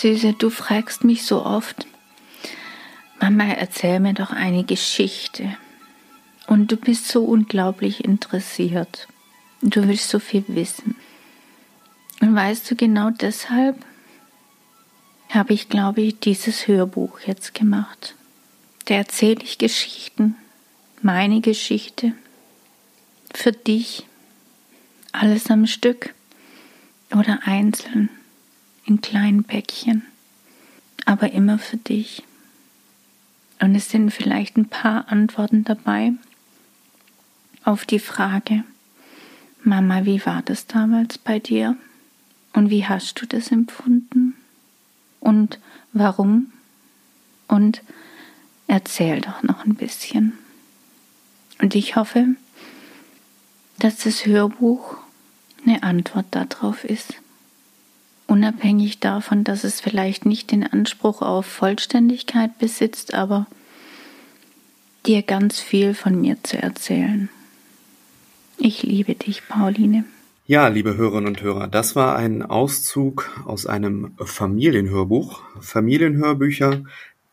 Süße, du fragst mich so oft, Mama, erzähl mir doch eine Geschichte. Und du bist so unglaublich interessiert. Du willst so viel wissen. Und weißt du, genau deshalb habe ich, glaube ich, dieses Hörbuch jetzt gemacht. Da erzähle ich Geschichten, meine Geschichte, für dich, alles am Stück oder einzeln, in kleinen Päckchen, aber immer für dich. Und es sind vielleicht ein paar Antworten dabei auf die Frage, Mama, wie war das damals bei dir? Und wie hast du das empfunden? Und warum? Und erzähl doch noch ein bisschen. Und ich hoffe, dass das Hörbuch eine Antwort darauf ist. Unabhängig davon, dass es vielleicht nicht den Anspruch auf Vollständigkeit besitzt, aber dir ganz viel von mir zu erzählen. Ich liebe dich, Pauline. Ja, liebe Hörerinnen und Hörer, das war ein Auszug aus einem Familienhörbuch. Familienhörbücher,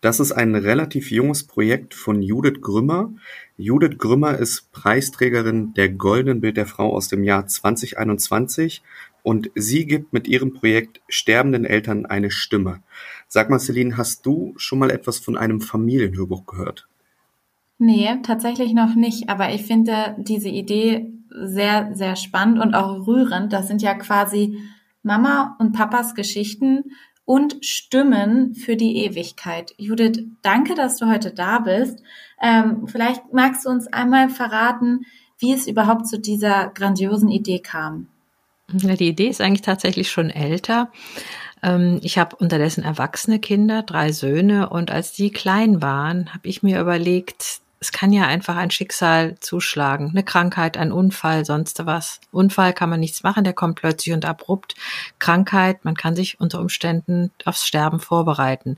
das ist ein relativ junges Projekt von Judith Grümmer. Judith Grümmer ist Preisträgerin der Goldenen Bild der Frau aus dem Jahr 2021 und sie gibt mit ihrem Projekt sterbenden Eltern eine Stimme. Sag mal, Celine, hast du schon mal etwas von einem Familienhörbuch gehört? Nee, tatsächlich noch nicht, aber ich finde diese Idee sehr, sehr spannend und auch rührend. Das sind ja quasi Mama und Papas Geschichten und Stimmen für die Ewigkeit. Judith, danke, dass du heute da bist. Ähm, vielleicht magst du uns einmal verraten, wie es überhaupt zu dieser grandiosen Idee kam. Ja, die Idee ist eigentlich tatsächlich schon älter. Ähm, ich habe unterdessen erwachsene Kinder, drei Söhne, und als die klein waren, habe ich mir überlegt, es kann ja einfach ein Schicksal zuschlagen, eine Krankheit, ein Unfall, sonst was. Unfall kann man nichts machen, der kommt plötzlich und abrupt. Krankheit, man kann sich unter Umständen aufs Sterben vorbereiten.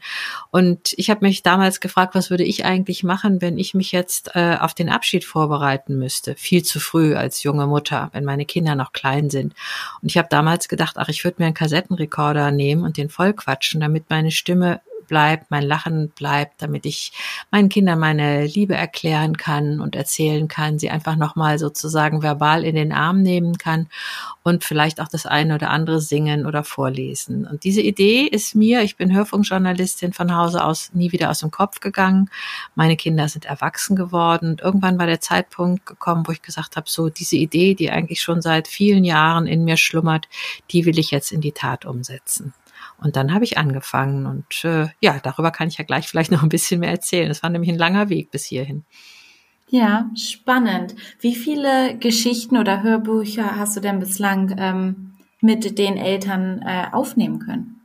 Und ich habe mich damals gefragt, was würde ich eigentlich machen, wenn ich mich jetzt äh, auf den Abschied vorbereiten müsste? Viel zu früh als junge Mutter, wenn meine Kinder noch klein sind. Und ich habe damals gedacht, ach, ich würde mir einen Kassettenrekorder nehmen und den vollquatschen, damit meine Stimme bleibt, mein Lachen bleibt, damit ich meinen Kindern meine Liebe erklären kann und erzählen kann, sie einfach nochmal sozusagen verbal in den Arm nehmen kann und vielleicht auch das eine oder andere singen oder vorlesen. Und diese Idee ist mir, ich bin Hörfunkjournalistin von Hause aus nie wieder aus dem Kopf gegangen. Meine Kinder sind erwachsen geworden und irgendwann war der Zeitpunkt gekommen, wo ich gesagt habe, so diese Idee, die eigentlich schon seit vielen Jahren in mir schlummert, die will ich jetzt in die Tat umsetzen. Und dann habe ich angefangen und äh, ja, darüber kann ich ja gleich vielleicht noch ein bisschen mehr erzählen. Es war nämlich ein langer Weg bis hierhin. Ja, spannend. Wie viele Geschichten oder Hörbücher hast du denn bislang ähm, mit den Eltern äh, aufnehmen können?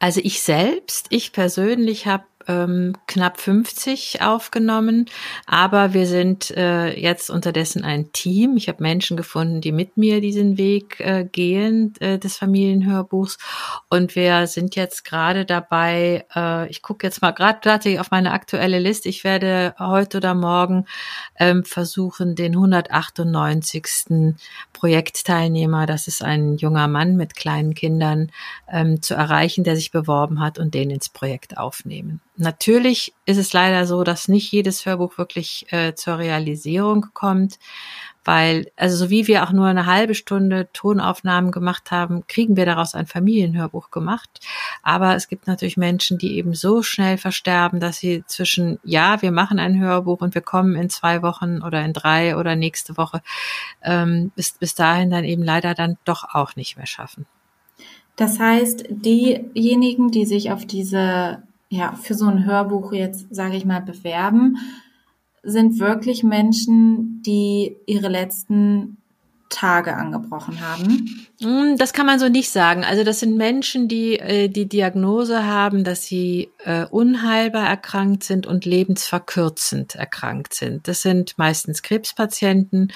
Also ich selbst, ich persönlich habe ähm, knapp 50 aufgenommen, aber wir sind äh, jetzt unterdessen ein Team. Ich habe Menschen gefunden, die mit mir diesen Weg äh, gehen äh, des Familienhörbuchs und wir sind jetzt gerade dabei, äh, ich gucke jetzt mal gerade tatsächlich auf meine aktuelle Liste, ich werde heute oder morgen ähm, versuchen, den 198. Projektteilnehmer, das ist ein junger Mann mit kleinen Kindern, ähm, zu erreichen, der sich beworben hat und den ins Projekt aufnehmen. Natürlich ist es leider so, dass nicht jedes Hörbuch wirklich äh, zur Realisierung kommt, weil, also so wie wir auch nur eine halbe Stunde Tonaufnahmen gemacht haben, kriegen wir daraus ein Familienhörbuch gemacht. Aber es gibt natürlich Menschen, die eben so schnell versterben, dass sie zwischen, ja, wir machen ein Hörbuch und wir kommen in zwei Wochen oder in drei oder nächste Woche, ähm, bis, bis dahin dann eben leider dann doch auch nicht mehr schaffen. Das heißt, diejenigen, die sich auf diese ja, für so ein Hörbuch jetzt, sage ich mal, bewerben, sind wirklich Menschen, die ihre letzten Tage angebrochen haben? Hm, das kann man so nicht sagen. Also das sind Menschen, die äh, die Diagnose haben, dass sie äh, unheilbar erkrankt sind und lebensverkürzend erkrankt sind. Das sind meistens Krebspatienten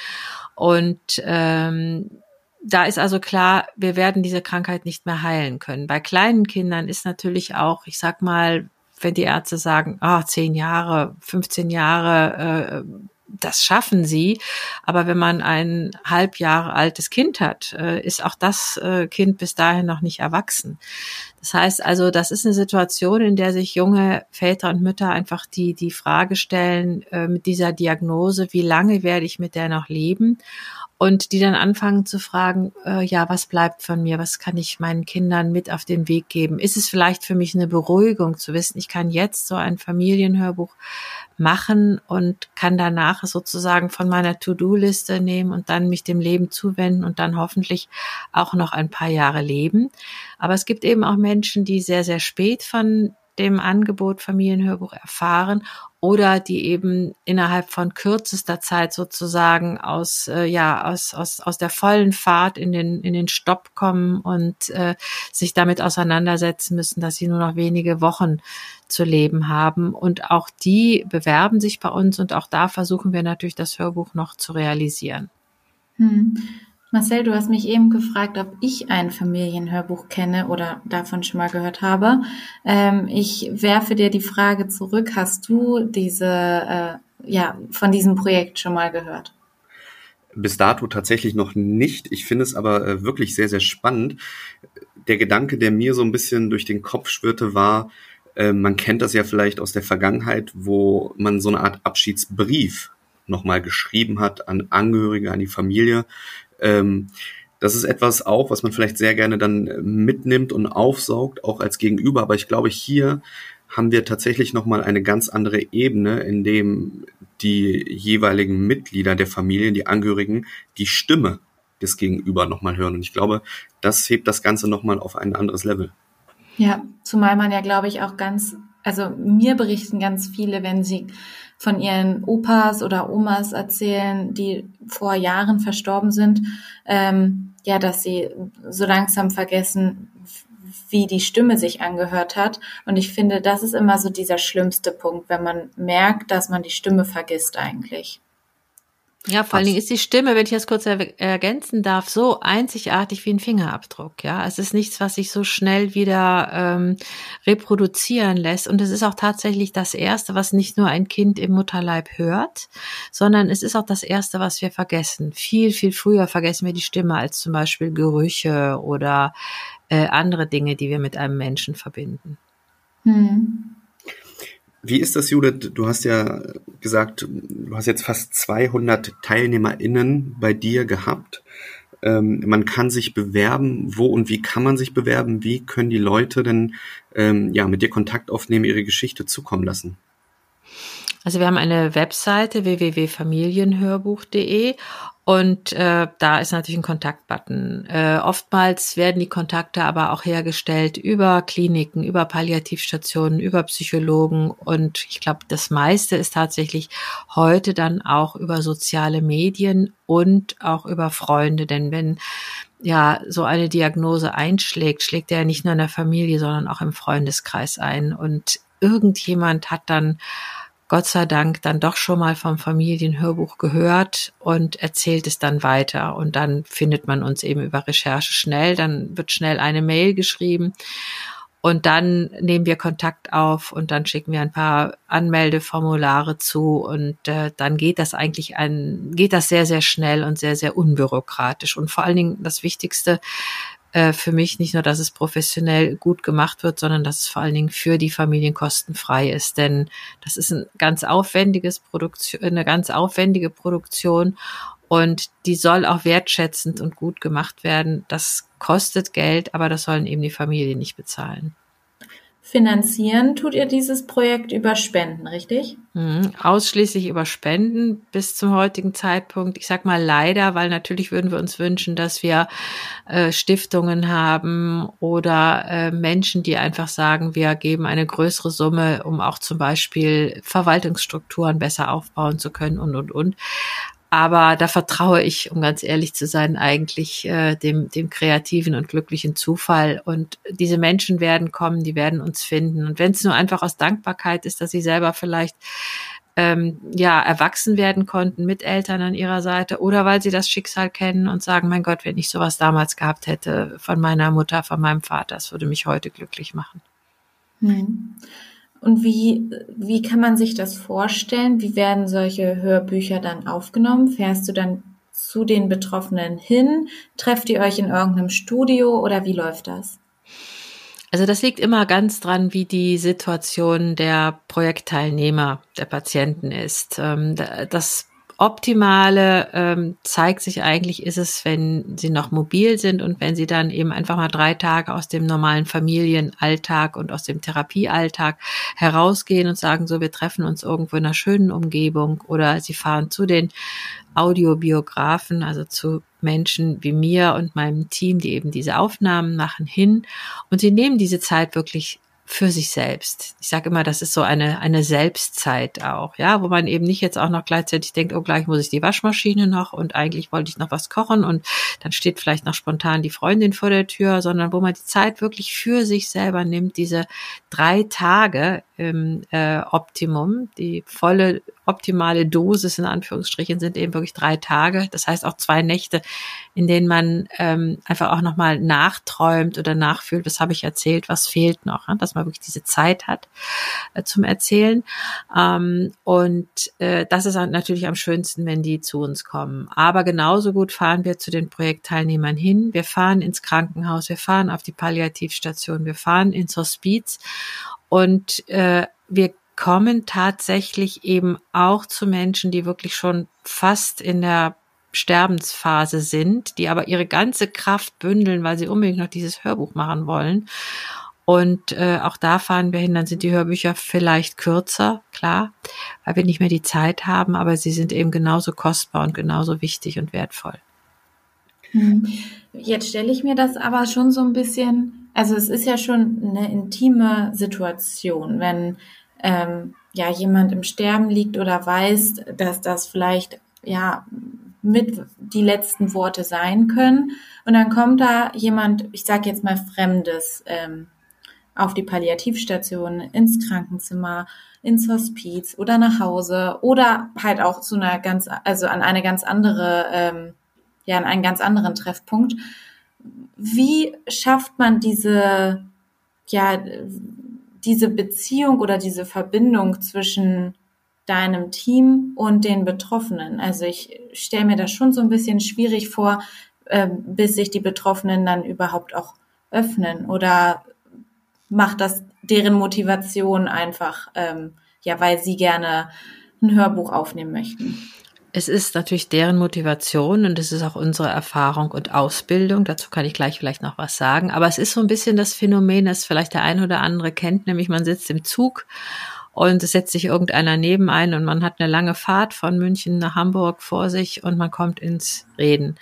und ähm, da ist also klar, wir werden diese Krankheit nicht mehr heilen können. Bei kleinen Kindern ist natürlich auch, ich sag mal, wenn die Ärzte sagen, ah, zehn Jahre, 15 Jahre, äh, das schaffen sie. Aber wenn man ein halb Jahre altes Kind hat, äh, ist auch das äh, Kind bis dahin noch nicht erwachsen. Das heißt also, das ist eine Situation, in der sich junge Väter und Mütter einfach die, die Frage stellen äh, mit dieser Diagnose, wie lange werde ich mit der noch leben? Und die dann anfangen zu fragen, äh, ja, was bleibt von mir, was kann ich meinen Kindern mit auf den Weg geben? Ist es vielleicht für mich eine Beruhigung zu wissen, ich kann jetzt so ein Familienhörbuch machen und kann danach sozusagen von meiner To-Do-Liste nehmen und dann mich dem Leben zuwenden und dann hoffentlich auch noch ein paar Jahre leben. Aber es gibt eben auch Menschen, die sehr, sehr spät von dem Angebot Familienhörbuch erfahren oder die eben innerhalb von kürzester Zeit sozusagen aus äh, ja aus aus aus der vollen Fahrt in den in den Stopp kommen und äh, sich damit auseinandersetzen müssen, dass sie nur noch wenige Wochen zu leben haben und auch die bewerben sich bei uns und auch da versuchen wir natürlich das Hörbuch noch zu realisieren. Hm. Marcel, du hast mich eben gefragt, ob ich ein Familienhörbuch kenne oder davon schon mal gehört habe. Ähm, ich werfe dir die Frage zurück. Hast du diese, äh, ja, von diesem Projekt schon mal gehört? Bis dato tatsächlich noch nicht. Ich finde es aber äh, wirklich sehr, sehr spannend. Der Gedanke, der mir so ein bisschen durch den Kopf schwirrte, war, äh, man kennt das ja vielleicht aus der Vergangenheit, wo man so eine Art Abschiedsbrief nochmal geschrieben hat an Angehörige, an die Familie, ähm, das ist etwas auch, was man vielleicht sehr gerne dann äh, mitnimmt und aufsaugt, auch als Gegenüber. Aber ich glaube, hier haben wir tatsächlich nochmal eine ganz andere Ebene, in dem die jeweiligen Mitglieder der Familie, die Angehörigen, die Stimme des Gegenüber nochmal hören. Und ich glaube, das hebt das Ganze nochmal auf ein anderes Level. Ja, zumal man ja, glaube ich, auch ganz, also mir berichten ganz viele, wenn sie von ihren Opas oder Omas erzählen, die vor Jahren verstorben sind, ähm, ja, dass sie so langsam vergessen, wie die Stimme sich angehört hat. Und ich finde, das ist immer so dieser schlimmste Punkt, wenn man merkt, dass man die Stimme vergisst eigentlich. Ja, vor allen Dingen ist die Stimme, wenn ich das kurz ergänzen darf, so einzigartig wie ein Fingerabdruck. Ja, es ist nichts, was sich so schnell wieder ähm, reproduzieren lässt. Und es ist auch tatsächlich das erste, was nicht nur ein Kind im Mutterleib hört, sondern es ist auch das erste, was wir vergessen. Viel, viel früher vergessen wir die Stimme als zum Beispiel Gerüche oder äh, andere Dinge, die wir mit einem Menschen verbinden. Hm. Wie ist das, Judith? Du hast ja gesagt, du hast jetzt fast 200 TeilnehmerInnen bei dir gehabt. Ähm, man kann sich bewerben. Wo und wie kann man sich bewerben? Wie können die Leute denn ähm, ja, mit dir Kontakt aufnehmen, ihre Geschichte zukommen lassen? Also wir haben eine Webseite www.familienhörbuch.de und äh, da ist natürlich ein Kontaktbutton. Äh, oftmals werden die Kontakte aber auch hergestellt über Kliniken, über Palliativstationen, über Psychologen und ich glaube, das meiste ist tatsächlich heute dann auch über soziale Medien und auch über Freunde. Denn wenn ja so eine Diagnose einschlägt, schlägt er ja nicht nur in der Familie, sondern auch im Freundeskreis ein. Und irgendjemand hat dann Gott sei Dank dann doch schon mal vom Familienhörbuch gehört und erzählt es dann weiter. Und dann findet man uns eben über Recherche schnell. Dann wird schnell eine Mail geschrieben. Und dann nehmen wir Kontakt auf und dann schicken wir ein paar Anmeldeformulare zu und äh, dann geht das eigentlich ein, geht das sehr, sehr schnell und sehr, sehr unbürokratisch. Und vor allen Dingen das Wichtigste, äh, für mich nicht nur, dass es professionell gut gemacht wird, sondern dass es vor allen Dingen für die Familien kostenfrei ist. Denn das ist ein ganz aufwendiges Produktion, eine ganz aufwendige Produktion und die soll auch wertschätzend und gut gemacht werden. Das kostet Geld, aber das sollen eben die Familien nicht bezahlen. Finanzieren tut ihr dieses Projekt über Spenden, richtig? Mhm, ausschließlich über Spenden bis zum heutigen Zeitpunkt. Ich sag mal leider, weil natürlich würden wir uns wünschen, dass wir äh, Stiftungen haben oder äh, Menschen, die einfach sagen, wir geben eine größere Summe, um auch zum Beispiel Verwaltungsstrukturen besser aufbauen zu können und und und. Aber da vertraue ich, um ganz ehrlich zu sein, eigentlich äh, dem, dem kreativen und glücklichen Zufall. Und diese Menschen werden kommen, die werden uns finden. Und wenn es nur einfach aus Dankbarkeit ist, dass sie selber vielleicht ähm, ja erwachsen werden konnten mit Eltern an ihrer Seite oder weil sie das Schicksal kennen und sagen, mein Gott, wenn ich sowas damals gehabt hätte von meiner Mutter, von meinem Vater, das würde mich heute glücklich machen. Hm. Und wie, wie kann man sich das vorstellen? Wie werden solche Hörbücher dann aufgenommen? Fährst du dann zu den Betroffenen hin? Trefft ihr euch in irgendeinem Studio oder wie läuft das? Also das liegt immer ganz dran, wie die Situation der Projektteilnehmer, der Patienten ist. Ähm, das Optimale ähm, zeigt sich eigentlich, ist es, wenn sie noch mobil sind und wenn sie dann eben einfach mal drei Tage aus dem normalen Familienalltag und aus dem Therapiealltag herausgehen und sagen, so, wir treffen uns irgendwo in einer schönen Umgebung oder sie fahren zu den Audiobiografen, also zu Menschen wie mir und meinem Team, die eben diese Aufnahmen machen, hin. Und sie nehmen diese Zeit wirklich für sich selbst. Ich sage immer, das ist so eine, eine Selbstzeit auch, ja, wo man eben nicht jetzt auch noch gleichzeitig denkt, oh, gleich muss ich die Waschmaschine noch und eigentlich wollte ich noch was kochen und dann steht vielleicht noch spontan die Freundin vor der Tür, sondern wo man die Zeit wirklich für sich selber nimmt, diese drei Tage im äh, Optimum, die volle optimale Dosis in Anführungsstrichen sind eben wirklich drei Tage. Das heißt auch zwei Nächte, in denen man ähm, einfach auch nochmal nachträumt oder nachfühlt, was habe ich erzählt, was fehlt noch, dass man wirklich diese Zeit hat äh, zum Erzählen. Ähm, und äh, das ist natürlich am schönsten, wenn die zu uns kommen. Aber genauso gut fahren wir zu den Projektteilnehmern hin. Wir fahren ins Krankenhaus, wir fahren auf die Palliativstation, wir fahren ins Hospiz und äh, wir kommen tatsächlich eben auch zu Menschen, die wirklich schon fast in der Sterbensphase sind, die aber ihre ganze Kraft bündeln, weil sie unbedingt noch dieses Hörbuch machen wollen. Und äh, auch da fahren wir hin, dann sind die Hörbücher vielleicht kürzer, klar, weil wir nicht mehr die Zeit haben, aber sie sind eben genauso kostbar und genauso wichtig und wertvoll. Hm. Jetzt stelle ich mir das aber schon so ein bisschen, also es ist ja schon eine intime Situation, wenn ähm, ja jemand im Sterben liegt oder weiß, dass das vielleicht ja mit die letzten Worte sein können. Und dann kommt da jemand, ich sage jetzt mal Fremdes, ähm, auf die Palliativstation, ins Krankenzimmer, ins Hospiz oder nach Hause oder halt auch zu einer ganz, also an eine ganz andere, ähm, ja, an einen ganz anderen Treffpunkt. Wie schafft man diese, ja, diese Beziehung oder diese Verbindung zwischen deinem Team und den Betroffenen. Also ich stelle mir das schon so ein bisschen schwierig vor, äh, bis sich die Betroffenen dann überhaupt auch öffnen oder macht das deren Motivation einfach, ähm, ja, weil sie gerne ein Hörbuch aufnehmen möchten. Es ist natürlich deren Motivation und es ist auch unsere Erfahrung und Ausbildung. Dazu kann ich gleich vielleicht noch was sagen. Aber es ist so ein bisschen das Phänomen, das vielleicht der ein oder andere kennt, nämlich man sitzt im Zug und es setzt sich irgendeiner neben ein und man hat eine lange Fahrt von München nach Hamburg vor sich und man kommt ins Reden.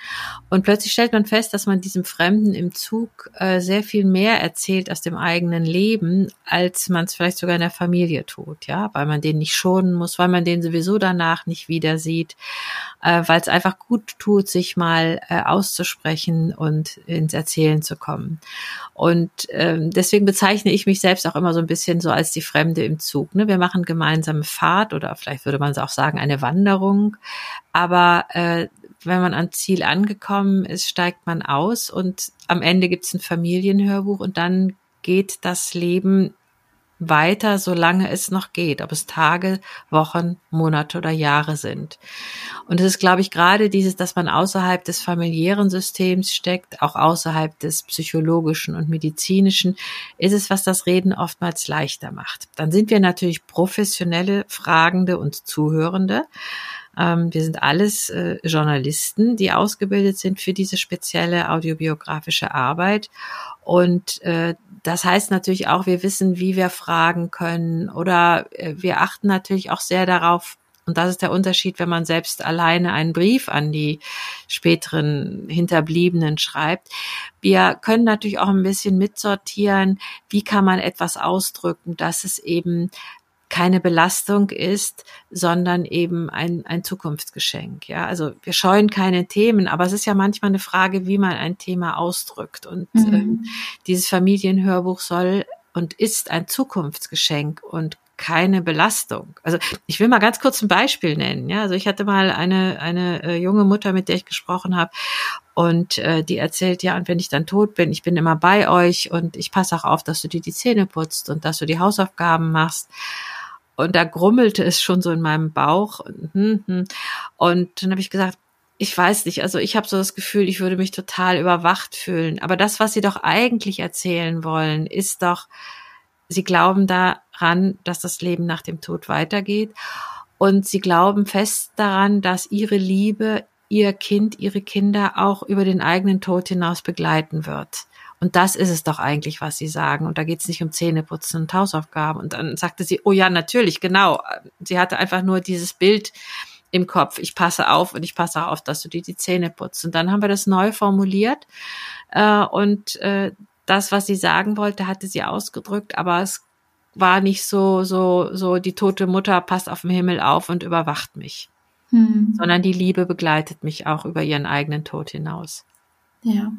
Und plötzlich stellt man fest, dass man diesem Fremden im Zug äh, sehr viel mehr erzählt aus dem eigenen Leben, als man es vielleicht sogar in der Familie tut, ja, weil man den nicht schonen muss, weil man den sowieso danach nicht wieder sieht, äh, weil es einfach gut tut, sich mal äh, auszusprechen und ins Erzählen zu kommen. Und ähm, deswegen bezeichne ich mich selbst auch immer so ein bisschen so als die Fremde im Zug. Ne? Wir machen gemeinsame Fahrt oder vielleicht würde man es auch sagen, eine Wanderung. Aber äh, wenn man am Ziel angekommen ist, steigt man aus und am Ende gibt es ein Familienhörbuch und dann geht das Leben weiter, solange es noch geht, ob es Tage, Wochen, Monate oder Jahre sind. Und es ist, glaube ich, gerade dieses, dass man außerhalb des familiären Systems steckt, auch außerhalb des psychologischen und medizinischen, ist es, was das Reden oftmals leichter macht. Dann sind wir natürlich professionelle Fragende und Zuhörende. Ähm, wir sind alles äh, Journalisten, die ausgebildet sind für diese spezielle audiobiografische Arbeit. Und äh, das heißt natürlich auch, wir wissen, wie wir fragen können oder äh, wir achten natürlich auch sehr darauf, und das ist der Unterschied, wenn man selbst alleine einen Brief an die späteren Hinterbliebenen schreibt. Wir können natürlich auch ein bisschen mitsortieren, wie kann man etwas ausdrücken, dass es eben keine Belastung ist, sondern eben ein, ein Zukunftsgeschenk. Ja, also wir scheuen keine Themen, aber es ist ja manchmal eine Frage, wie man ein Thema ausdrückt. Und mhm. ähm, dieses Familienhörbuch soll und ist ein Zukunftsgeschenk und keine Belastung. Also ich will mal ganz kurz ein Beispiel nennen. Ja, also ich hatte mal eine eine äh, junge Mutter, mit der ich gesprochen habe, und äh, die erzählt ja, und wenn ich dann tot bin, ich bin immer bei euch und ich passe auch auf, dass du dir die Zähne putzt und dass du die Hausaufgaben machst. Und da grummelte es schon so in meinem Bauch. Und, hm, hm. und dann habe ich gesagt, ich weiß nicht, also ich habe so das Gefühl, ich würde mich total überwacht fühlen. Aber das, was sie doch eigentlich erzählen wollen, ist doch, sie glauben daran, dass das Leben nach dem Tod weitergeht. Und sie glauben fest daran, dass ihre Liebe ihr Kind, ihre Kinder auch über den eigenen Tod hinaus begleiten wird. Und das ist es doch eigentlich, was sie sagen. Und da geht es nicht um Zähneputzen und Hausaufgaben. Und dann sagte sie, oh ja, natürlich, genau. Sie hatte einfach nur dieses Bild im Kopf. Ich passe auf und ich passe auch auf, dass du dir die Zähne putzt. Und dann haben wir das neu formuliert. Äh, und äh, das, was sie sagen wollte, hatte sie ausgedrückt, aber es war nicht so, so, so, die tote Mutter passt auf den Himmel auf und überwacht mich. Hm. Sondern die Liebe begleitet mich auch über ihren eigenen Tod hinaus. Ja.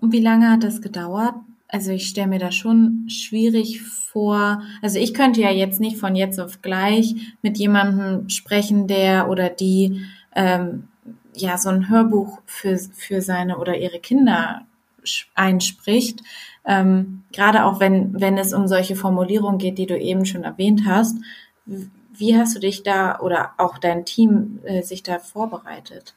Und wie lange hat das gedauert? Also ich stelle mir das schon schwierig vor. Also ich könnte ja jetzt nicht von jetzt auf gleich mit jemandem sprechen, der oder die ähm, ja so ein Hörbuch für, für seine oder ihre Kinder einspricht. Ähm, gerade auch wenn, wenn es um solche Formulierungen geht, die du eben schon erwähnt hast. Wie hast du dich da oder auch dein Team äh, sich da vorbereitet?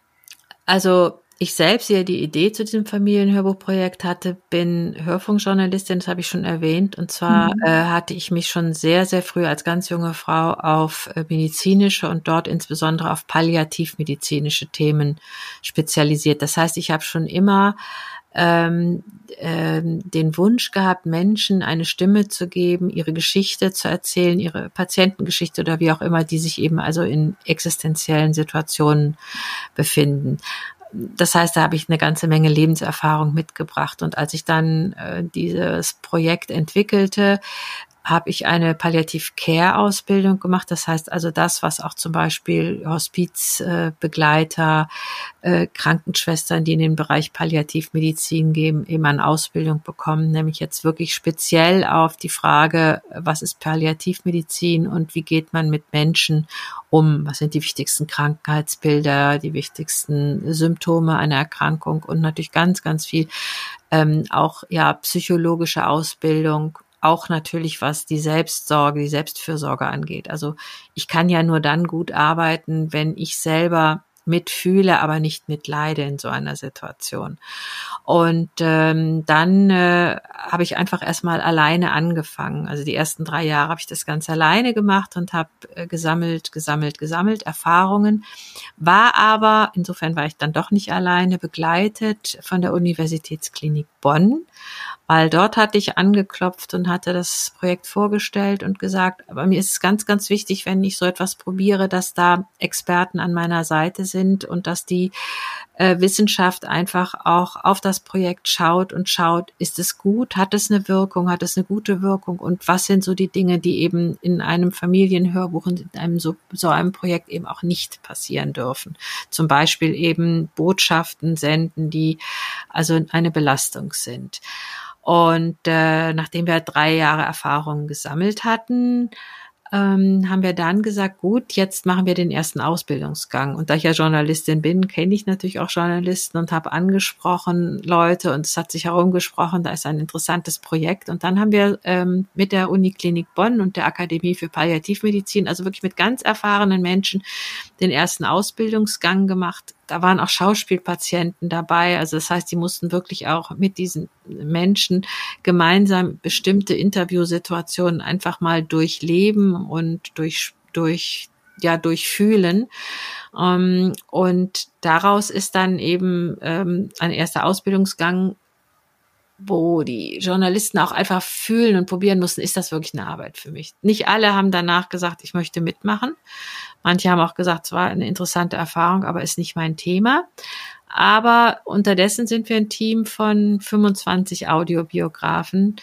Also ich selbst ja die Idee zu diesem Familienhörbuchprojekt hatte, bin Hörfunkjournalistin, das habe ich schon erwähnt. Und zwar mhm. äh, hatte ich mich schon sehr, sehr früh als ganz junge Frau auf äh, medizinische und dort insbesondere auf palliativmedizinische Themen spezialisiert. Das heißt, ich habe schon immer ähm, ähm, den Wunsch gehabt, Menschen eine Stimme zu geben, ihre Geschichte zu erzählen, ihre Patientengeschichte oder wie auch immer, die sich eben also in existenziellen Situationen befinden. Das heißt, da habe ich eine ganze Menge Lebenserfahrung mitgebracht. Und als ich dann äh, dieses Projekt entwickelte, habe ich eine Palliativ-Care-Ausbildung gemacht. Das heißt also das, was auch zum Beispiel Hospizbegleiter, äh, Krankenschwestern, die in den Bereich Palliativmedizin geben, eben an Ausbildung bekommen, nämlich jetzt wirklich speziell auf die Frage, was ist Palliativmedizin und wie geht man mit Menschen um? Was sind die wichtigsten Krankheitsbilder, die wichtigsten Symptome einer Erkrankung und natürlich ganz, ganz viel ähm, auch ja psychologische Ausbildung auch natürlich was die Selbstsorge, die Selbstfürsorge angeht. Also ich kann ja nur dann gut arbeiten, wenn ich selber mitfühle, aber nicht mitleide in so einer Situation. Und ähm, dann äh, habe ich einfach erstmal alleine angefangen. Also die ersten drei Jahre habe ich das ganz alleine gemacht und habe äh, gesammelt, gesammelt, gesammelt Erfahrungen. War aber, insofern war ich dann doch nicht alleine, begleitet von der Universitätsklinik Bonn weil dort hatte ich angeklopft und hatte das Projekt vorgestellt und gesagt, aber mir ist es ganz, ganz wichtig, wenn ich so etwas probiere, dass da Experten an meiner Seite sind und dass die äh, Wissenschaft einfach auch auf das Projekt schaut und schaut, ist es gut, hat es eine Wirkung, hat es eine gute Wirkung und was sind so die Dinge, die eben in einem Familienhörbuch und in einem so, so einem Projekt eben auch nicht passieren dürfen. Zum Beispiel eben Botschaften senden, die also eine Belastung sind. Und äh, nachdem wir drei Jahre Erfahrung gesammelt hatten, ähm, haben wir dann gesagt, gut, jetzt machen wir den ersten Ausbildungsgang. Und da ich ja Journalistin bin, kenne ich natürlich auch Journalisten und habe angesprochen Leute und es hat sich herumgesprochen, da ist ein interessantes Projekt. Und dann haben wir ähm, mit der Uniklinik Bonn und der Akademie für Palliativmedizin, also wirklich mit ganz erfahrenen Menschen, den ersten Ausbildungsgang gemacht da waren auch Schauspielpatienten dabei. Also das heißt, die mussten wirklich auch mit diesen Menschen gemeinsam bestimmte Interviewsituationen einfach mal durchleben und durch, durch, ja, durchfühlen. Ähm, und daraus ist dann eben ähm, ein erster Ausbildungsgang wo die Journalisten auch einfach fühlen und probieren mussten, ist das wirklich eine Arbeit für mich. Nicht alle haben danach gesagt, ich möchte mitmachen. Manche haben auch gesagt, es war eine interessante Erfahrung, aber ist nicht mein Thema. Aber unterdessen sind wir ein Team von 25 Audiobiografen.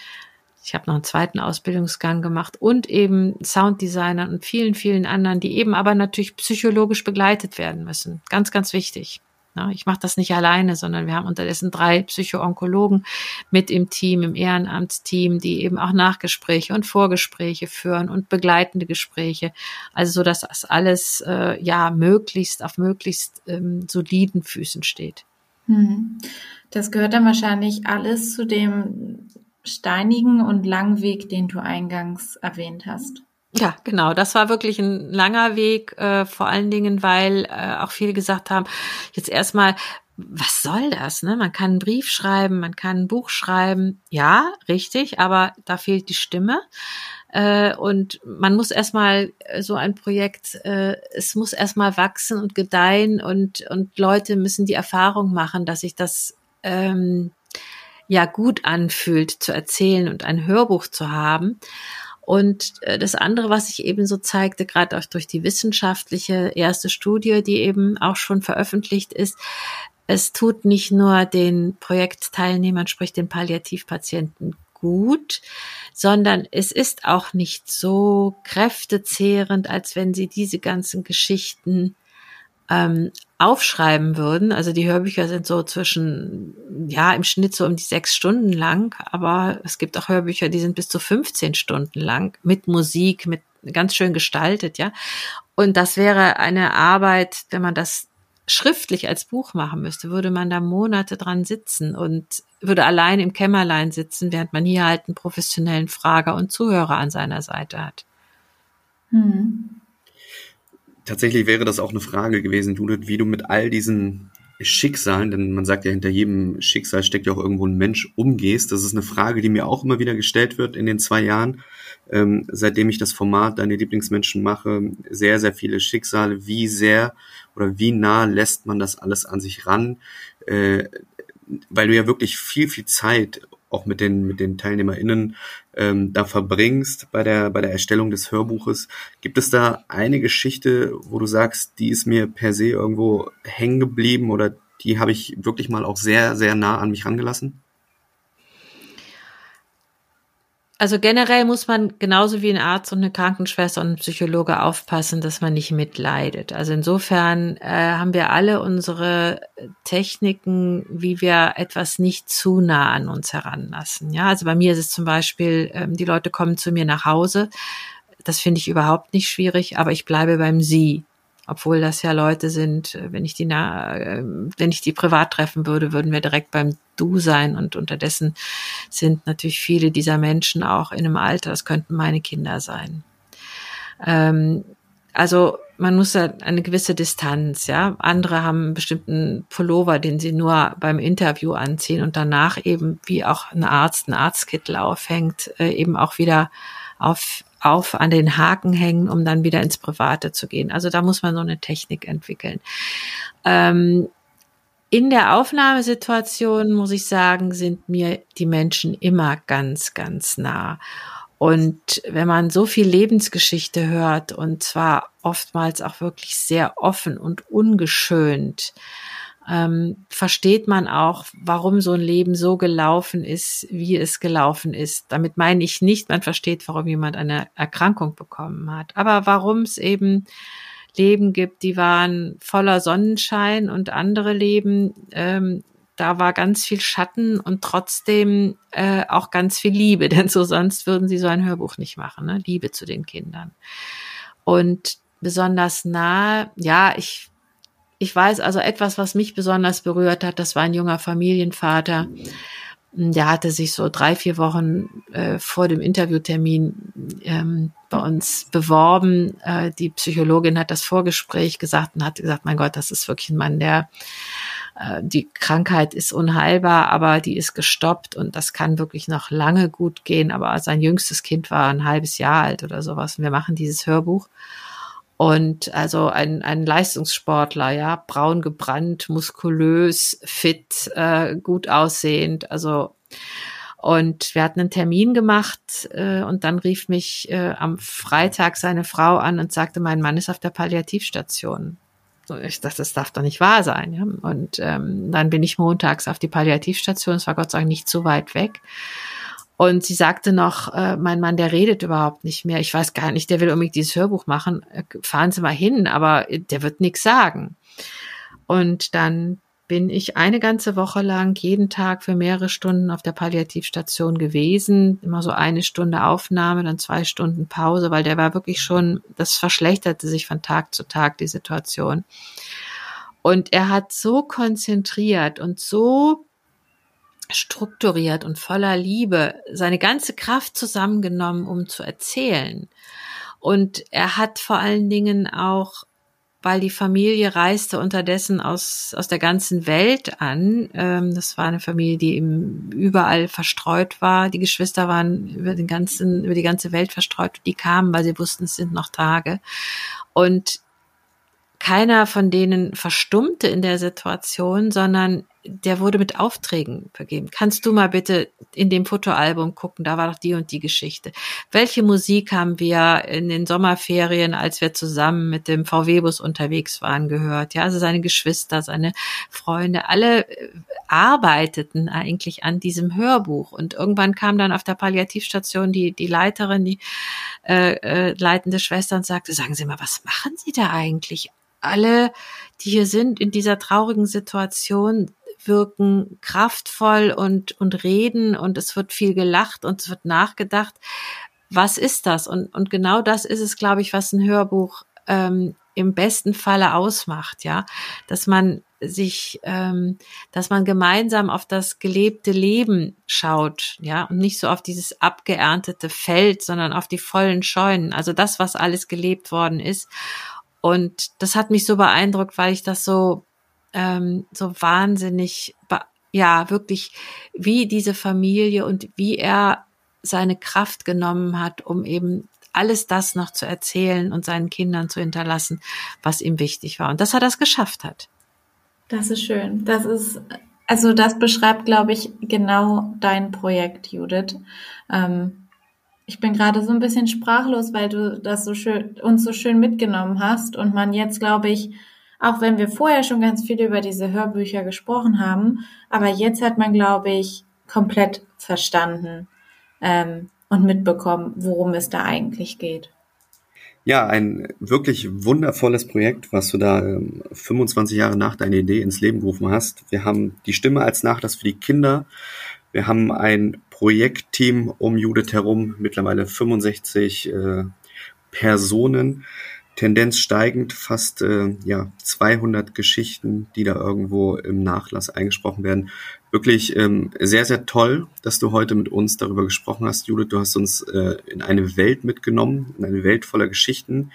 Ich habe noch einen zweiten Ausbildungsgang gemacht und eben Sounddesignern und vielen, vielen anderen, die eben aber natürlich psychologisch begleitet werden müssen. Ganz, ganz wichtig. Ich mache das nicht alleine, sondern wir haben unterdessen drei Psychoonkologen mit im Team, im Ehrenamtsteam, die eben auch Nachgespräche und Vorgespräche führen und begleitende Gespräche. Also so, dass das alles äh, ja möglichst auf möglichst ähm, soliden Füßen steht. Hm. Das gehört dann wahrscheinlich alles zu dem steinigen und langen Weg, den du eingangs erwähnt hast. Ja, genau. Das war wirklich ein langer Weg, äh, vor allen Dingen, weil äh, auch viele gesagt haben, jetzt erstmal, was soll das? Ne? Man kann einen Brief schreiben, man kann ein Buch schreiben. Ja, richtig, aber da fehlt die Stimme. Äh, und man muss erstmal äh, so ein Projekt, äh, es muss erstmal wachsen und gedeihen und, und Leute müssen die Erfahrung machen, dass sich das ähm, ja gut anfühlt zu erzählen und ein Hörbuch zu haben. Und äh, das andere, was sich eben so zeigte, gerade auch durch die wissenschaftliche erste Studie, die eben auch schon veröffentlicht ist, es tut nicht nur den Projektteilnehmern, sprich den Palliativpatienten gut, sondern es ist auch nicht so kräftezehrend, als wenn sie diese ganzen Geschichten ähm, aufschreiben würden. Also die Hörbücher sind so zwischen, ja, im Schnitt so um die sechs Stunden lang, aber es gibt auch Hörbücher, die sind bis zu 15 Stunden lang mit Musik, mit ganz schön gestaltet, ja. Und das wäre eine Arbeit, wenn man das schriftlich als Buch machen müsste, würde man da Monate dran sitzen und würde allein im Kämmerlein sitzen, während man hier halt einen professionellen Frager und Zuhörer an seiner Seite hat. Hm. Tatsächlich wäre das auch eine Frage gewesen, Judith, wie du mit all diesen Schicksalen, denn man sagt ja, hinter jedem Schicksal steckt ja auch irgendwo ein Mensch, umgehst. Das ist eine Frage, die mir auch immer wieder gestellt wird in den zwei Jahren, ähm, seitdem ich das Format Deine Lieblingsmenschen mache. Sehr, sehr viele Schicksale. Wie sehr oder wie nah lässt man das alles an sich ran? Äh, weil du ja wirklich viel, viel Zeit auch mit den, mit den TeilnehmerInnen ähm, da verbringst bei der, bei der Erstellung des Hörbuches. Gibt es da eine Geschichte, wo du sagst, die ist mir per se irgendwo hängen geblieben oder die habe ich wirklich mal auch sehr, sehr nah an mich rangelassen? Also generell muss man genauso wie ein Arzt und eine Krankenschwester und ein Psychologe aufpassen, dass man nicht mitleidet. Also insofern äh, haben wir alle unsere Techniken, wie wir etwas nicht zu nah an uns heranlassen. Ja, also bei mir ist es zum Beispiel, ähm, die Leute kommen zu mir nach Hause. Das finde ich überhaupt nicht schwierig, aber ich bleibe beim Sie obwohl das ja Leute sind, äh, wenn ich die na, äh, wenn ich die privat treffen würde, würden wir direkt beim Du sein und unterdessen sind natürlich viele dieser Menschen auch in einem Alter, das könnten meine Kinder sein. Ähm, also man muss da eine gewisse Distanz, ja. Andere haben einen bestimmten Pullover, den sie nur beim Interview anziehen und danach eben, wie auch ein Arzt, ein Arztkittel aufhängt, äh, eben auch wieder auf auf an den Haken hängen, um dann wieder ins Private zu gehen. Also da muss man so eine Technik entwickeln. Ähm, in der Aufnahmesituation muss ich sagen, sind mir die Menschen immer ganz, ganz nah. Und wenn man so viel Lebensgeschichte hört und zwar oftmals auch wirklich sehr offen und ungeschönt, ähm, versteht man auch, warum so ein Leben so gelaufen ist, wie es gelaufen ist. Damit meine ich nicht, man versteht, warum jemand eine Erkrankung bekommen hat, aber warum es eben Leben gibt, die waren voller Sonnenschein und andere Leben, ähm, da war ganz viel Schatten und trotzdem äh, auch ganz viel Liebe, denn so sonst würden sie so ein Hörbuch nicht machen, ne? Liebe zu den Kindern. Und besonders nah, ja, ich ich weiß also etwas, was mich besonders berührt hat, das war ein junger Familienvater. Der hatte sich so drei, vier Wochen äh, vor dem Interviewtermin ähm, bei uns beworben. Äh, die Psychologin hat das Vorgespräch gesagt und hat gesagt, mein Gott, das ist wirklich ein Mann, der äh, die Krankheit ist unheilbar, aber die ist gestoppt und das kann wirklich noch lange gut gehen. Aber sein jüngstes Kind war ein halbes Jahr alt oder sowas. Und wir machen dieses Hörbuch. Und also ein, ein Leistungssportler, ja, braun gebrannt, muskulös, fit, äh, gut aussehend. Also und wir hatten einen Termin gemacht äh, und dann rief mich äh, am Freitag seine Frau an und sagte, mein Mann ist auf der Palliativstation. Ich dachte, das darf doch nicht wahr sein. Ja? Und ähm, dann bin ich montags auf die Palliativstation. Es war Gott sei Dank nicht so weit weg. Und sie sagte noch, äh, mein Mann, der redet überhaupt nicht mehr. Ich weiß gar nicht, der will unbedingt dieses Hörbuch machen. Äh, fahren Sie mal hin, aber der wird nichts sagen. Und dann bin ich eine ganze Woche lang jeden Tag für mehrere Stunden auf der Palliativstation gewesen. Immer so eine Stunde Aufnahme, dann zwei Stunden Pause, weil der war wirklich schon, das verschlechterte sich von Tag zu Tag, die Situation. Und er hat so konzentriert und so strukturiert und voller Liebe seine ganze Kraft zusammengenommen, um zu erzählen. Und er hat vor allen Dingen auch weil die Familie reiste unterdessen aus, aus der ganzen Welt an. Ähm, das war eine Familie, die eben überall verstreut war. Die Geschwister waren über den ganzen, über die ganze Welt verstreut. Die kamen, weil sie wussten, es sind noch Tage. Und keiner von denen verstummte in der Situation, sondern der wurde mit Aufträgen vergeben. Kannst du mal bitte in dem Fotoalbum gucken, da war doch die und die Geschichte. Welche Musik haben wir in den Sommerferien, als wir zusammen mit dem VW-Bus unterwegs waren, gehört? Ja, also seine Geschwister, seine Freunde, alle äh, arbeiteten eigentlich an diesem Hörbuch. Und irgendwann kam dann auf der Palliativstation die, die Leiterin, die äh, äh, leitende Schwester und sagte, sagen Sie mal, was machen Sie da eigentlich? Alle, die hier sind in dieser traurigen Situation, wirken kraftvoll und, und reden und es wird viel gelacht und es wird nachgedacht. Was ist das? Und, und genau das ist es, glaube ich, was ein Hörbuch ähm, im besten Falle ausmacht, ja, dass man sich, ähm, dass man gemeinsam auf das gelebte Leben schaut, ja, und nicht so auf dieses abgeerntete Feld, sondern auf die vollen Scheunen, also das, was alles gelebt worden ist. Und das hat mich so beeindruckt, weil ich das so ähm, so wahnsinnig, ja, wirklich wie diese Familie und wie er seine Kraft genommen hat, um eben alles das noch zu erzählen und seinen Kindern zu hinterlassen, was ihm wichtig war. Und dass er das geschafft hat. Das ist schön. Das ist, also das beschreibt, glaube ich, genau dein Projekt, Judith. Ähm, ich bin gerade so ein bisschen sprachlos, weil du das so schön, uns so schön mitgenommen hast und man jetzt, glaube ich, auch wenn wir vorher schon ganz viel über diese Hörbücher gesprochen haben, aber jetzt hat man, glaube ich, komplett verstanden ähm, und mitbekommen, worum es da eigentlich geht. Ja, ein wirklich wundervolles Projekt, was du da ähm, 25 Jahre nach deiner Idee ins Leben gerufen hast. Wir haben die Stimme als Nachlass für die Kinder. Wir haben ein Projektteam um Judith herum, mittlerweile 65 äh, Personen. Tendenz steigend, fast äh, ja 200 Geschichten, die da irgendwo im Nachlass eingesprochen werden. Wirklich ähm, sehr, sehr toll, dass du heute mit uns darüber gesprochen hast, Judith. Du hast uns äh, in eine Welt mitgenommen, in eine Welt voller Geschichten,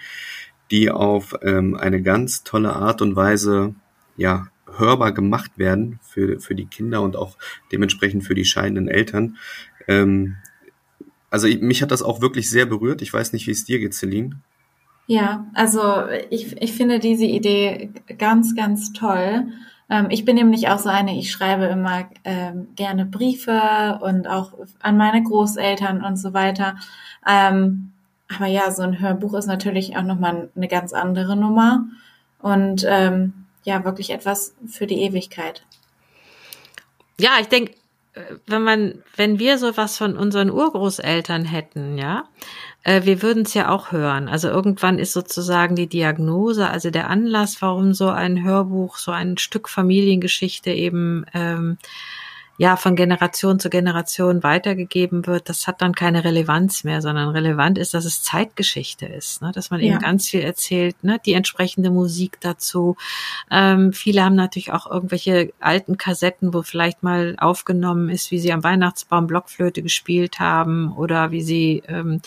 die auf ähm, eine ganz tolle Art und Weise ja hörbar gemacht werden für, für die Kinder und auch dementsprechend für die scheidenden Eltern. Ähm, also mich hat das auch wirklich sehr berührt. Ich weiß nicht, wie es dir geht, Celine. Ja, also ich, ich finde diese Idee ganz, ganz toll. Ähm, ich bin nämlich auch so eine, ich schreibe immer ähm, gerne Briefe und auch an meine Großeltern und so weiter. Ähm, aber ja, so ein Hörbuch ist natürlich auch nochmal eine ganz andere Nummer und ähm, ja, wirklich etwas für die Ewigkeit. Ja, ich denke, äh, wenn man, wenn wir sowas von unseren Urgroßeltern hätten, ja, äh, wir würden es ja auch hören. Also irgendwann ist sozusagen die Diagnose, also der Anlass, warum so ein Hörbuch, so ein Stück Familiengeschichte eben ähm, ja von Generation zu Generation weitergegeben wird, das hat dann keine Relevanz mehr, sondern relevant ist, dass es Zeitgeschichte ist, ne? dass man ja. eben ganz viel erzählt, ne? die entsprechende Musik dazu. Ähm, viele haben natürlich auch irgendwelche alten Kassetten, wo vielleicht mal aufgenommen ist, wie sie am Weihnachtsbaum Blockflöte gespielt haben oder wie sie ähm,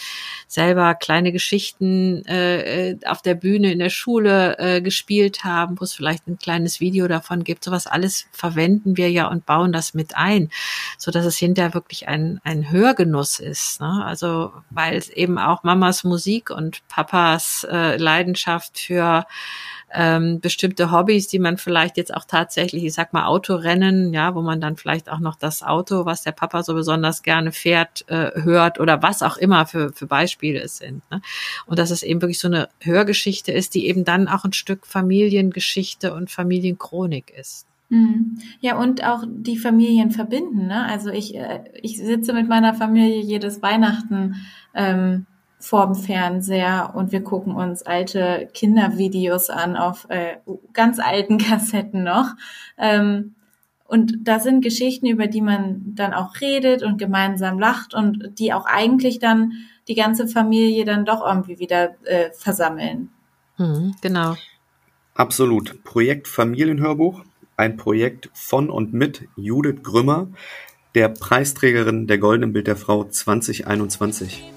selber kleine Geschichten äh, äh auf der Bühne in der Schule äh, gespielt haben, wo es vielleicht ein kleines Video davon gibt. Sowas alles verwenden wir ja und bauen das mit ein, so dass es hinterher wirklich ein, ein Hörgenuss ist. Ne? Also weil es eben auch Mamas Musik und Papas äh, Leidenschaft für ähm, bestimmte Hobbys, die man vielleicht jetzt auch tatsächlich, ich sag mal Autorennen, ja, wo man dann vielleicht auch noch das Auto, was der Papa so besonders gerne fährt, äh, hört oder was auch immer für, für Beispiele es sind. Ne? Und dass es eben wirklich so eine Hörgeschichte ist, die eben dann auch ein Stück Familiengeschichte und Familienchronik ist. Mhm. Ja, und auch die Familien verbinden. Ne? Also ich, äh, ich sitze mit meiner Familie jedes Weihnachten ähm, vorm Fernseher und wir gucken uns alte Kindervideos an auf äh, ganz alten Kassetten noch. Ähm, und da sind Geschichten, über die man dann auch redet und gemeinsam lacht und die auch eigentlich dann die ganze Familie dann doch irgendwie wieder äh, versammeln. Mhm, genau. Absolut. Projekt Familienhörbuch, ein Projekt von und mit Judith Grümmer, der Preisträgerin der Goldenen Bild der Frau 2021.